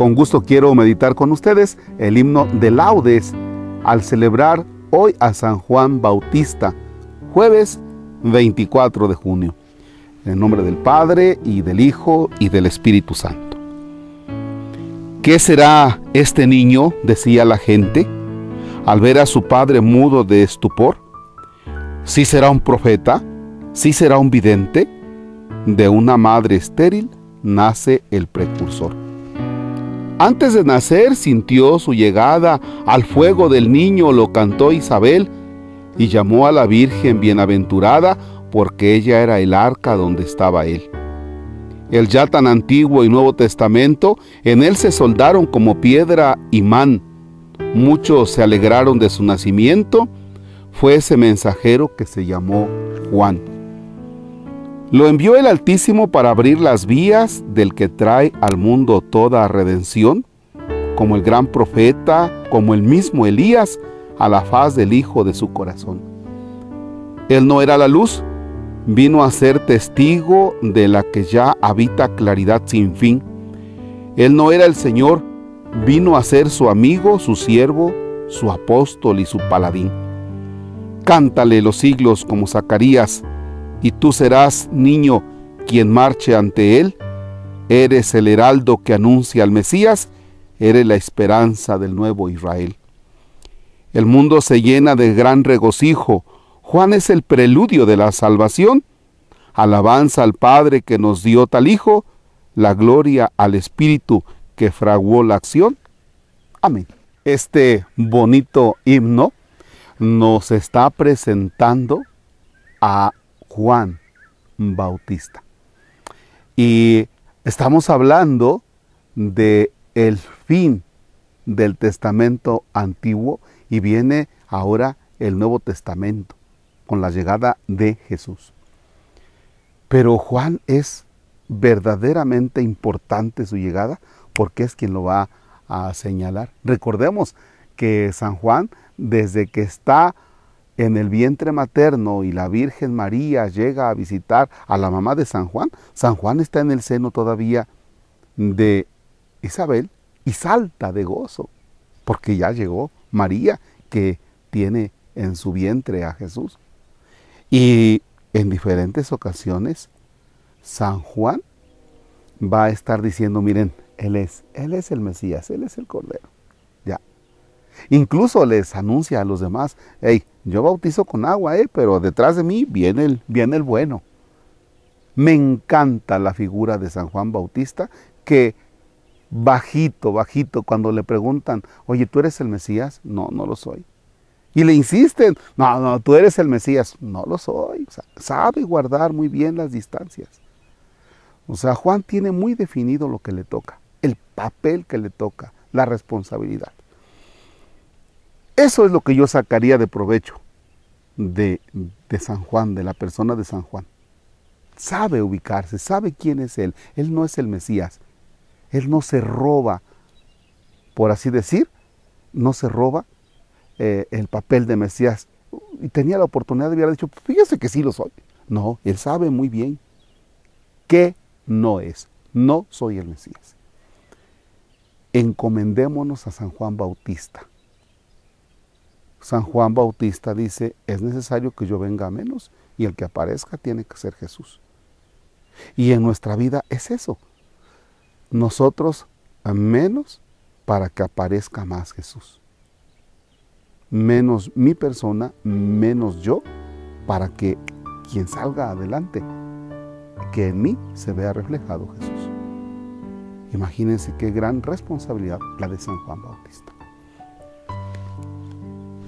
Con gusto quiero meditar con ustedes el himno de laudes al celebrar hoy a San Juan Bautista, jueves 24 de junio. En el nombre del Padre y del Hijo y del Espíritu Santo. ¿Qué será este niño? decía la gente al ver a su padre mudo de estupor. ¿Sí será un profeta? ¿Sí será un vidente? De una madre estéril nace el precursor. Antes de nacer sintió su llegada, al fuego del niño lo cantó Isabel y llamó a la Virgen bienaventurada porque ella era el arca donde estaba él. El ya tan antiguo y Nuevo Testamento, en él se soldaron como piedra imán. Muchos se alegraron de su nacimiento. Fue ese mensajero que se llamó Juan. Lo envió el Altísimo para abrir las vías del que trae al mundo toda redención, como el gran profeta, como el mismo Elías, a la faz del Hijo de su corazón. Él no era la luz, vino a ser testigo de la que ya habita claridad sin fin. Él no era el Señor, vino a ser su amigo, su siervo, su apóstol y su paladín. Cántale los siglos como Zacarías, y tú serás, niño, quien marche ante él. Eres el heraldo que anuncia al Mesías, eres la esperanza del nuevo Israel. El mundo se llena de gran regocijo. Juan es el preludio de la salvación. Alabanza al Padre que nos dio tal Hijo, la gloria al Espíritu que fraguó la acción. Amén. Este bonito himno nos está presentando a Juan Bautista. Y estamos hablando de el fin del Testamento antiguo y viene ahora el Nuevo Testamento con la llegada de Jesús. Pero Juan es verdaderamente importante su llegada porque es quien lo va a señalar. Recordemos que San Juan, desde que está en el vientre materno y la Virgen María llega a visitar a la mamá de San Juan, San Juan está en el seno todavía de Isabel y salta de gozo, porque ya llegó María que tiene en su vientre a Jesús. Y en diferentes ocasiones, San Juan va a estar diciendo, miren, Él es, Él es el Mesías, Él es el Cordero. Ya. Incluso les anuncia a los demás, hey, yo bautizo con agua, eh, pero detrás de mí viene el, viene el bueno. Me encanta la figura de San Juan Bautista que bajito, bajito, cuando le preguntan, oye, ¿tú eres el Mesías? No, no lo soy. Y le insisten, no, no, tú eres el Mesías. No lo soy. sabe guardar muy bien las distancias. O sea, Juan tiene muy definido lo que le toca, el papel que le toca, la responsabilidad. Eso es lo que yo sacaría de provecho de, San Juan, de la persona de San Juan. Sabe ubicarse, sabe quién es Él. Él no es el Mesías. Él no se roba, por así decir, no se roba eh, el papel de Mesías. Y tenía la oportunidad de haber dicho, fíjese que sí lo soy. No, Él sabe muy bien que no es. No soy el Mesías. Encomendémonos a San Juan Bautista San Juan Bautista dice, es necesario que yo venga a menos y el que aparezca tiene que ser Jesús. Y en nuestra vida es eso. Nosotros a menos para que aparezca más Jesús. Menos mi persona, menos yo, para que quien salga adelante, que en mí se vea reflejado Jesús. Imagínense qué gran responsabilidad la de San Juan Bautista.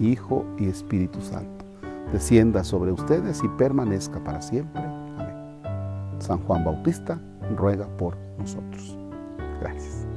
Hijo y Espíritu Santo, descienda sobre ustedes y permanezca para siempre. Amén. San Juan Bautista ruega por nosotros. Gracias.